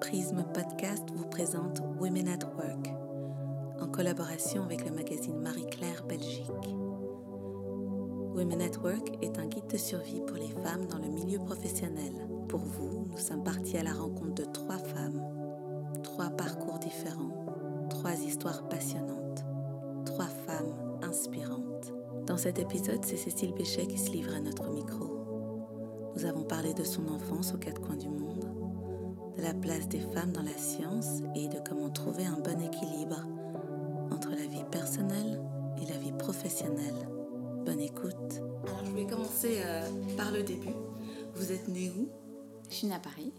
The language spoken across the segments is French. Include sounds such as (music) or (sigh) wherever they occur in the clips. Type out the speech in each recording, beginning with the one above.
Prisme Podcast vous présente Women at Work en collaboration avec le magazine Marie-Claire Belgique. Women at Work est un guide de survie pour les femmes dans le milieu professionnel. Pour vous, nous sommes partis à la rencontre de trois femmes, trois parcours différents, trois histoires passionnantes, trois femmes inspirantes. Dans cet épisode, c'est Cécile Béchet qui se livre à notre micro. Nous avons parlé de son enfance aux quatre coins du monde, de la place des femmes dans la science et de comment trouver un bon équilibre entre la vie personnelle et la vie professionnelle. Bonne écoute. Alors je vais commencer euh, par le début. Vous êtes née où? Je suis née à Paris.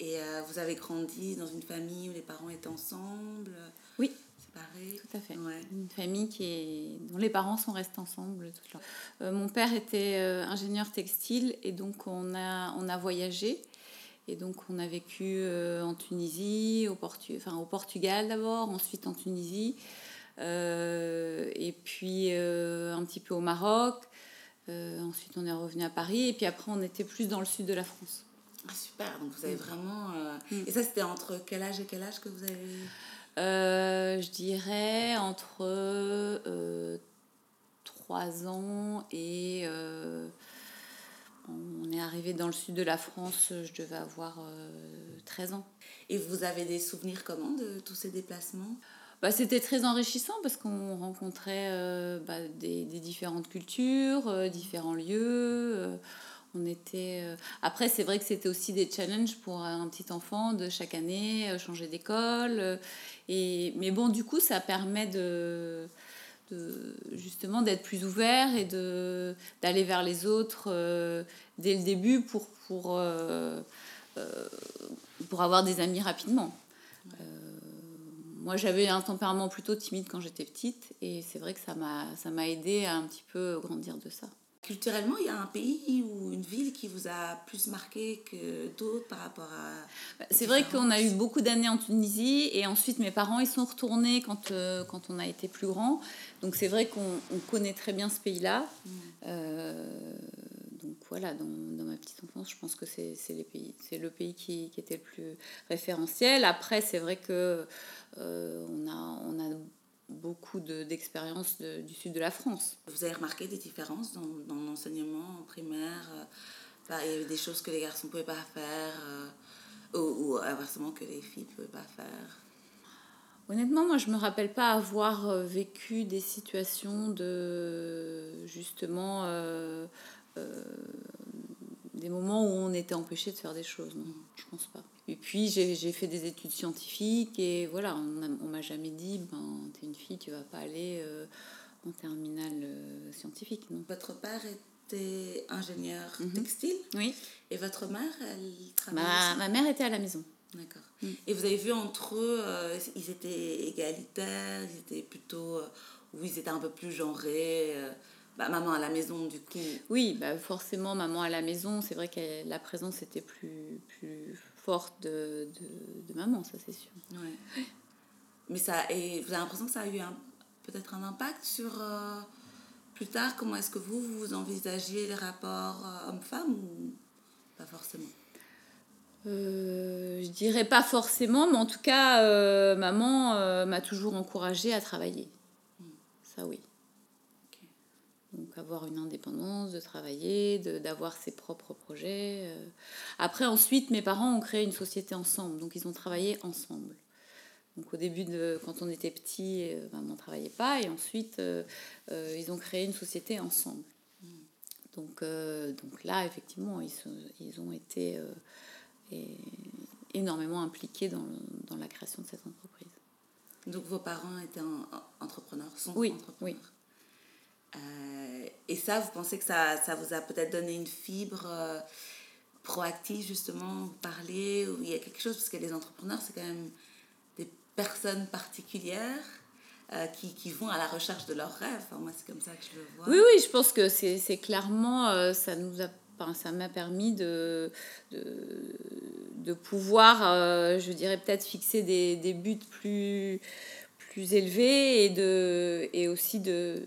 Et euh, vous avez grandi dans une famille où les parents étaient ensemble? Oui. Séparés? Tout à fait. Ouais. Une famille qui est... dont les parents sont restés ensemble. toute leur- Euh, mon père était euh, ingénieur textile et donc on a, on a voyagé. Et donc on a vécu euh, en Tunisie, au, Portu... enfin, au Portugal d'abord, ensuite en Tunisie, euh, et puis euh, un petit peu au Maroc. Ensuite on est revenu à Paris et puis après on était plus dans le sud de la France. Ah, super, donc vous avez vraiment... euh, Mm. Et ça, c'était entre quel âge et quel âge que vous avez... Je dirais entre euh, 3 ans et on est arrivé dans le sud de la France, je devais avoir euh, 13 ans. Et vous avez des souvenirs comment de tous ces déplacements? Bah, C'était très enrichissant parce qu'on rencontrait euh, bah, des, des différentes cultures, euh, différents lieux. euh, on était. Après, c'est vrai que c'était aussi des challenges pour un petit enfant de chaque année changer d'école. et mais bon, du coup, ça permet de, de justement d'être plus ouvert et de d'aller vers les autres euh, dès le début pour pour euh, euh, pour avoir des amis rapidement. Moi, j'avais un tempérament plutôt timide quand j'étais petite, et c'est vrai que ça m'a ça m'a aidé à un petit peu grandir de ça. Culturellement, il y a un pays ou une ville qui vous a plus marqué que d'autres par rapport à... Bah, C'est vrai qu'on a eu beaucoup d'années en Tunisie et ensuite mes parents ils sont retournés quand, euh, quand on a été plus grand. Donc c'est vrai qu'on on connaît très bien ce pays-là. Euh, donc voilà, dans, dans ma petite enfance, je pense que c'est c'est les pays, c'est le pays qui, qui était le plus référentiel. Après, c'est vrai que euh, on a, on a beaucoup de- d'expériences de- du sud de la France. Vous avez remarqué des différences dans, dans l'enseignement en primaire euh, bah, Il y avait des choses que les garçons ne pouvaient pas faire euh, ou, ou inversement que les filles ne pouvaient pas faire? Honnêtement, moi, je me rappelle pas avoir euh, vécu des situations de justement euh, euh, des moments où on était empêché de faire des choses. Non, je pense pas. Et puis j'ai fait des études scientifiques et voilà, on on m'a jamais dit, ben, t'es une fille, tu vas pas aller euh, en terminale euh, scientifique, non. Votre père était ingénieur Mhm. textile Oui. et votre mère, elle travaillait Ma, mère était à la maison. D'accord. Mm. Et vous avez vu entre eux, euh, ils étaient égalitaires, ils étaient plutôt... euh, ou ils étaient un peu plus genrés bah, Maman à la maison, du coup. Oui, bah forcément, maman à la maison, c'est vrai que la présence était plus, plus forte de, de, de maman, ça c'est sûr. Ouais. Mais ça, et vous avez l'impression que ça a eu peut-être un impact sur euh, plus tard comment est-ce que vous vous envisagiez les rapports euh, hommes-femmes ou pas forcément? Euh, je dirais pas forcément, mais en tout cas, maman m'a toujours encouragée à travailler. Ça oui. Donc avoir une indépendance, de travailler, de- d'avoir ses propres projets. euh. Après, ensuite, mes parents ont créé une société ensemble, donc ils ont travaillé ensemble. Donc au début, de, quand on était petit, euh, maman ne travaillait pas, et ensuite, euh, euh, ils ont créé une société ensemble. Donc, euh, donc là, effectivement, ils, sont- ils ont été et- énormément impliqués dans, dans la création de cette entreprise. Donc vos parents étaient en- en- entrepreneurs, sont Oui, entrepreneurs. Euh, et ça, vous pensez que ça, ça vous a peut-être donné une fibre euh, proactive, justement, vous parler, ou il y a quelque chose, parce que les entrepreneurs, c'est quand même des personnes particulières euh, qui, qui vont à la recherche de leurs rêves. Enfin, moi, c'est comme ça que je le vois. Oui, oui, je pense que c'est clairement, ça nous a, enfin, ça m'a permis de, de, pouvoir, je dirais peut-être fixer des, des buts plus, plus élevés et, de, et aussi de,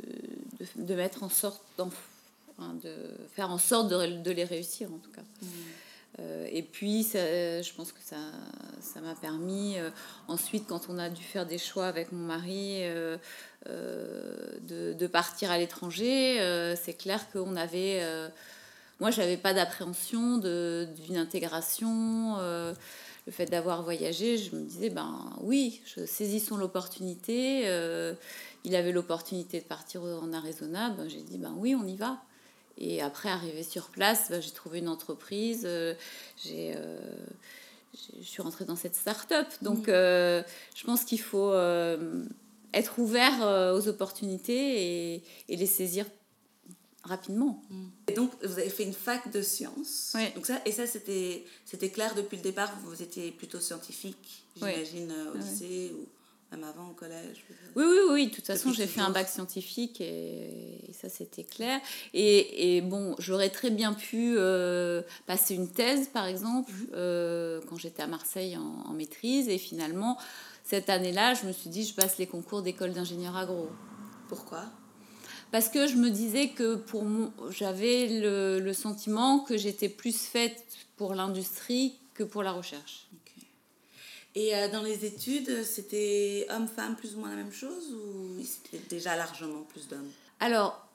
de, de mettre en sorte, d'en- de faire en sorte de, de les réussir en tout cas. Mm. Euh, et puis, ça, je pense que ça, ça m'a permis, ensuite, quand on a dû faire des choix avec mon mari, de, de, partir à l'étranger, c'est clair qu'on avait... moi, j'avais pas d'appréhension d'une intégration le fait d'avoir voyagé, je me disais, ben oui, je, saisissons l'opportunité. Euh, il avait l'opportunité de partir en Arizona, ben, j'ai dit, ben oui, on y va. Et après, arrivé sur place, ben, j'ai trouvé une entreprise, euh, j'ai, euh, je suis rentrée dans cette start-up. Donc, mmh. je pense qu'il faut être ouvert aux opportunités et, et les saisir rapidement. Et donc, vous avez fait une fac de sciences. Donc ça, et ça, c'était, c'était clair depuis le départ, vous étiez plutôt scientifique, j'imagine, euh, au lycée ou même avant au collège. Oui, oui, oui. De toute façon, j'ai fait un bac scientifique et, ça, c'était clair. Et, et, bon, j'aurais très bien pu euh, passer une thèse, par exemple, mhm. euh, quand j'étais à Marseille en, en maîtrise. Et finalement, cette année-là, je me suis dit, je passe les concours d'école d'ingénieur agro. Pourquoi? Parce que je me disais que pour j'avais le, le, sentiment que j'étais plus faite pour l'industrie que pour la recherche. Et euh, dans les études, c'était homme-femme plus ou moins la même chose ou c'était déjà largement plus d'hommes? Alors,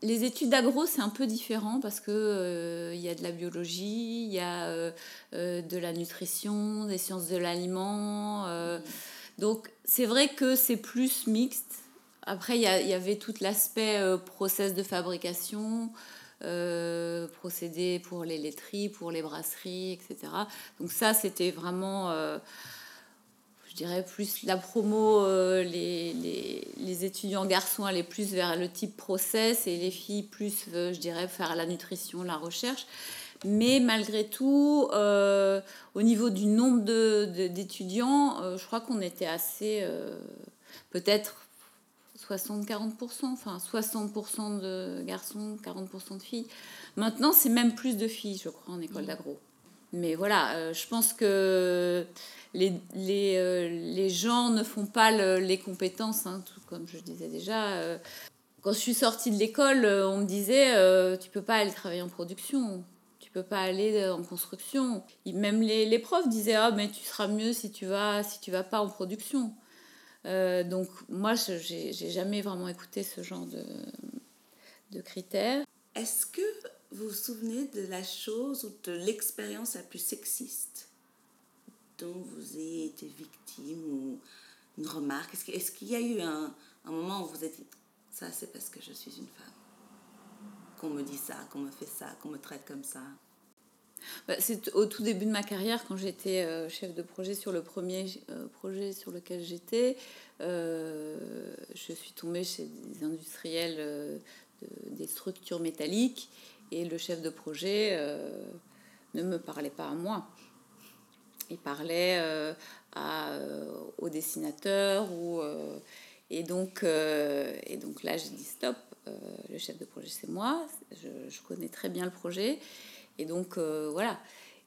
les études d'agro, c'est un peu différent parce que euh, il y a de la biologie, il y a euh, de la nutrition, des sciences de l'aliment. Mmh. Donc, c'est vrai que c'est plus mixte. Après, il y, avait tout l'aspect euh, process de fabrication, euh, procédé pour les laiteries, pour les brasseries, etc. Donc ça, c'était vraiment, euh, je dirais, plus la promo, les, les, les, étudiants garçons allaient plus vers le type process et les filles plus, je dirais, faire la nutrition, la recherche. Mais malgré tout, au niveau du nombre d'étudiants, de, je crois qu'on était assez, peut-être 60-40%, enfin 60% de garçons, 40% de filles. Maintenant, c'est même plus de filles, je crois, en école d'agro. Mais voilà, euh, je pense que les, les, euh, les, gens ne font pas les compétences, hein, tout comme je disais déjà. Euh. quand je suis sortie de l'école, on me disait tu peux pas aller travailler en production, tu peux pas aller en construction. même les, les profs disaient ah mais tu seras mieux si tu vas si tu vas pas en production. Euh, donc moi, je n'ai jamais vraiment écouté ce genre de, de critères. Est-ce que vous vous souvenez de la chose ou de l'expérience la plus sexiste dont vous ayez été victime ou une remarque? Est-ce qu'il y a eu un, un, moment où vous êtes dit ça c'est parce que je suis une femme? Qu'on me dit ça, qu'on me fait ça, qu'on me traite comme ça bah, c'est au tout début de ma carrière, quand j'étais euh, chef de projet sur le premier euh, projet sur lequel j'étais, euh, je suis tombée chez des industriels des structures métalliques et le chef de projet ne me parlait pas à moi. Il parlait à, au dessinateur ou, et, donc, et donc là j'ai dit stop, le chef de projet c'est moi, je connais très bien le projet. Et donc, euh, voilà.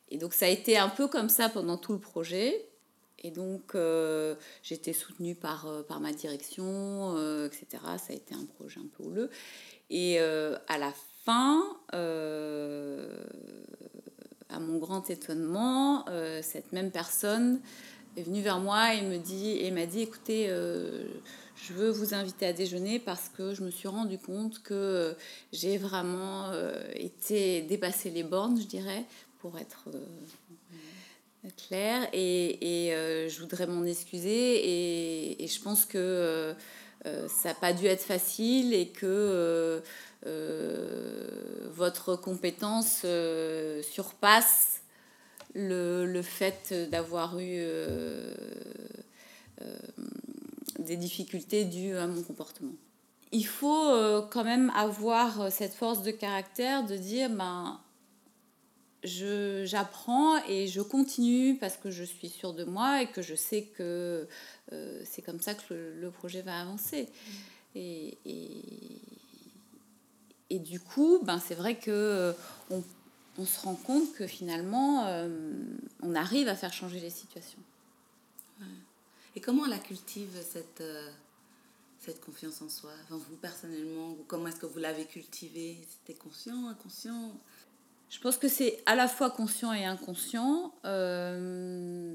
Et donc, ça a été un peu comme ça pendant tout le projet. Et donc, euh, j'étais soutenue par, euh, par ma direction, etc. Ça a été un projet un peu houleux. Et à la fin, à mon grand étonnement, cette même personne est venue vers moi et me dit et m'a dit écoutez je veux vous inviter à déjeuner parce que je me suis rendu compte que j'ai vraiment euh, été dépasser les bornes, je dirais, pour être euh, claire. Et, et euh, je voudrais m'en excuser. Et, et, je pense que ça n'a pas dû être facile et que votre compétence surpasse le, le fait d'avoir eu des difficultés dues à mon comportement. Il faut euh, quand même avoir euh, cette force de caractère de dire ben, j'apprends et je continue parce que je suis sûre de moi et que je sais que euh, c'est comme ça que le, projet va avancer. Et, et, du coup, ben, c'est vrai que on, on, se rend compte que finalement, on arrive à faire changer les situations. Et comment la cultive, cette, euh, cette confiance en soi Vous, personnellement, comment est-ce que vous l'avez cultivée? C'était conscient, inconscient? Je pense que c'est à la fois conscient et inconscient. Euh,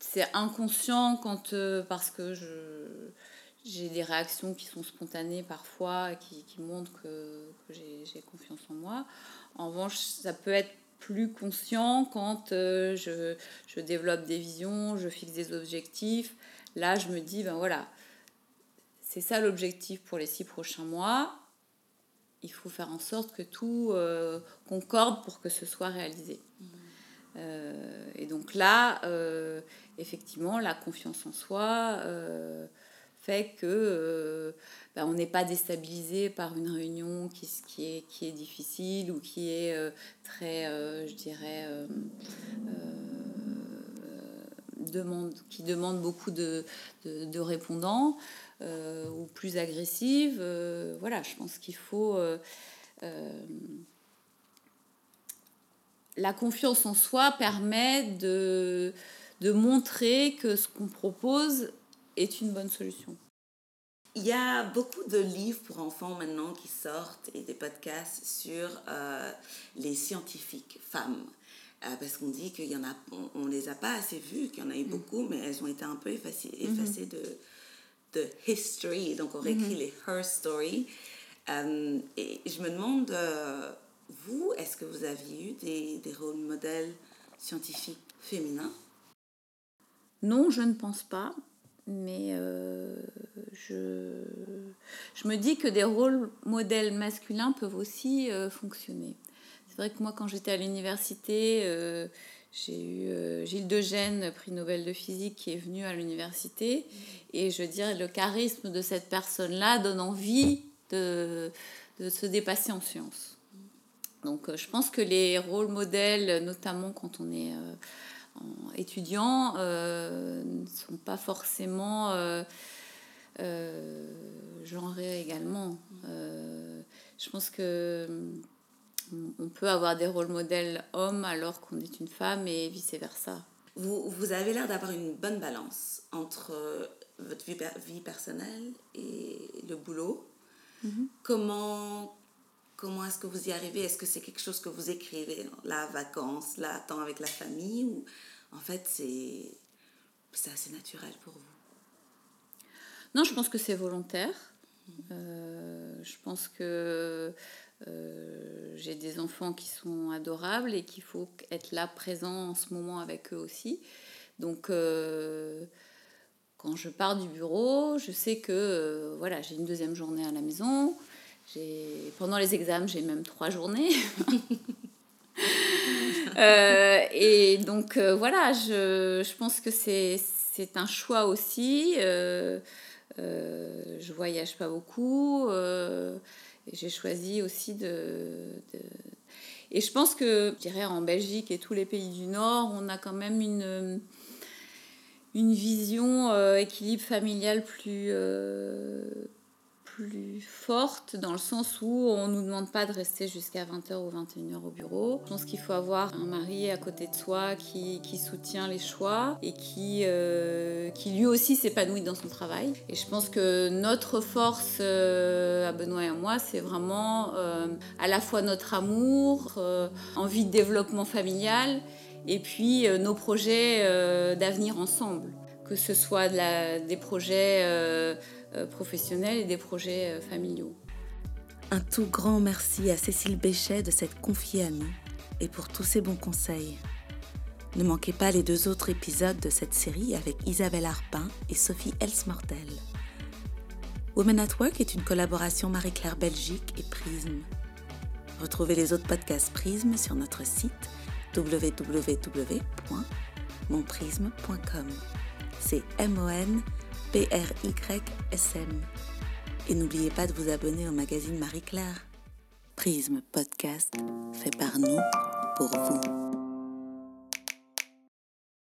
c'est inconscient quand, euh, parce que je, j'ai des réactions qui sont spontanées parfois, qui, qui montrent que, j'ai confiance en moi. En revanche, ça peut être plus conscient quand euh, je, je, développe des visions, je fixe des objectifs. Là, je me dis, ben voilà, c'est ça l'objectif pour les six prochains mois. Il faut faire en sorte que tout euh, concorde pour que ce soit réalisé. Mmh. Euh, et donc là, effectivement, la confiance en soi fait que ben, on n'est pas déstabilisé par une réunion qui, est, qui est difficile ou qui est très, je dirais, demande, qui demande beaucoup de, de, de répondants ou plus agressive. voilà, je pense qu'il faut la confiance en soi permet de, de montrer que ce qu'on propose est une bonne solution. Il y a beaucoup de livres pour enfants maintenant qui sortent et des podcasts sur euh, les scientifiques femmes. Euh, parce qu'on dit qu'il y en a, on, ne les a pas assez vues, qu'il y en a eu mm. beaucoup, mais elles ont été un peu effacées, mm-hmm. effacées de, de history. Donc on réécrit mm-hmm. les her story. Euh, et je me demande vous, est-ce que vous aviez eu des, des rôles modèles scientifiques féminins? Non, je ne pense pas. Mais euh, je, je, me dis que des rôles modèles masculins peuvent aussi euh, fonctionner. C'est vrai que moi, quand j'étais à l'université, euh, j'ai eu Gilles de Gênes, prix Nobel de physique, qui est venu à l'université. Et je dirais, le charisme de cette personne-là donne envie de, de se dépasser en sciences. Donc je pense que les rôles modèles, notamment quand on est euh, étudiant, euh, ne sont pas forcément genrés également. je pense que on peut avoir des rôles modèles hommes alors qu'on est une femme et vice-versa. Vous, vous avez l'air d'avoir une bonne balance entre votre vie, vie personnelle et le boulot. Mm-hmm. Comment Comment est-ce que vous y arrivez? Est-ce que c'est quelque chose que vous écrivez, la vacance, la temps avec la famille, ou en fait c'est assez naturel pour vous? Non, je pense que c'est volontaire. Euh, je pense que euh, j'ai des enfants qui sont adorables et qu'il faut être là présent en ce moment avec eux aussi. Donc euh, quand je pars du bureau, je sais que voilà, j'ai une deuxième journée à la maison. Pendant les examens, j'ai même trois journées. (laughs) Euh, et donc euh, voilà, je, je, pense que c'est un choix aussi. Euh, je voyage pas beaucoup. j'ai choisi aussi de, de, Et je pense que, je dirais, en Belgique et tous les pays du Nord, on a quand même une, une vision équilibre familial plus plus forte dans le sens où on ne nous demande pas de rester jusqu'à 20h ou 21h au bureau. Je pense qu'il faut avoir un mari à côté de soi qui, soutient les choix et qui, euh, qui lui aussi s'épanouit dans son travail. Et je pense que notre force euh, à Benoît et à moi, c'est vraiment euh, à la fois notre amour, envie de développement familial et puis nos projets d'avenir ensemble. Que ce soit des projets professionnels et des projets euh, familiaux. Un tout grand merci à Cécile Béchet de s'être confiée à nous et pour tous ses bons conseils. Ne manquez pas les deux autres épisodes de cette série avec Isabelle Arpin et Sophie Elsmortel. Women at Work est une collaboration Marie-Claire Belgique et Prism. Retrouvez les autres podcasts Prism sur notre site www.monprisme.com. C'est M-O-N P-R-Y-S-M. Et n'oubliez pas de vous abonner au magazine Marie-Claire. Prisme Podcast, fait par nous, pour vous.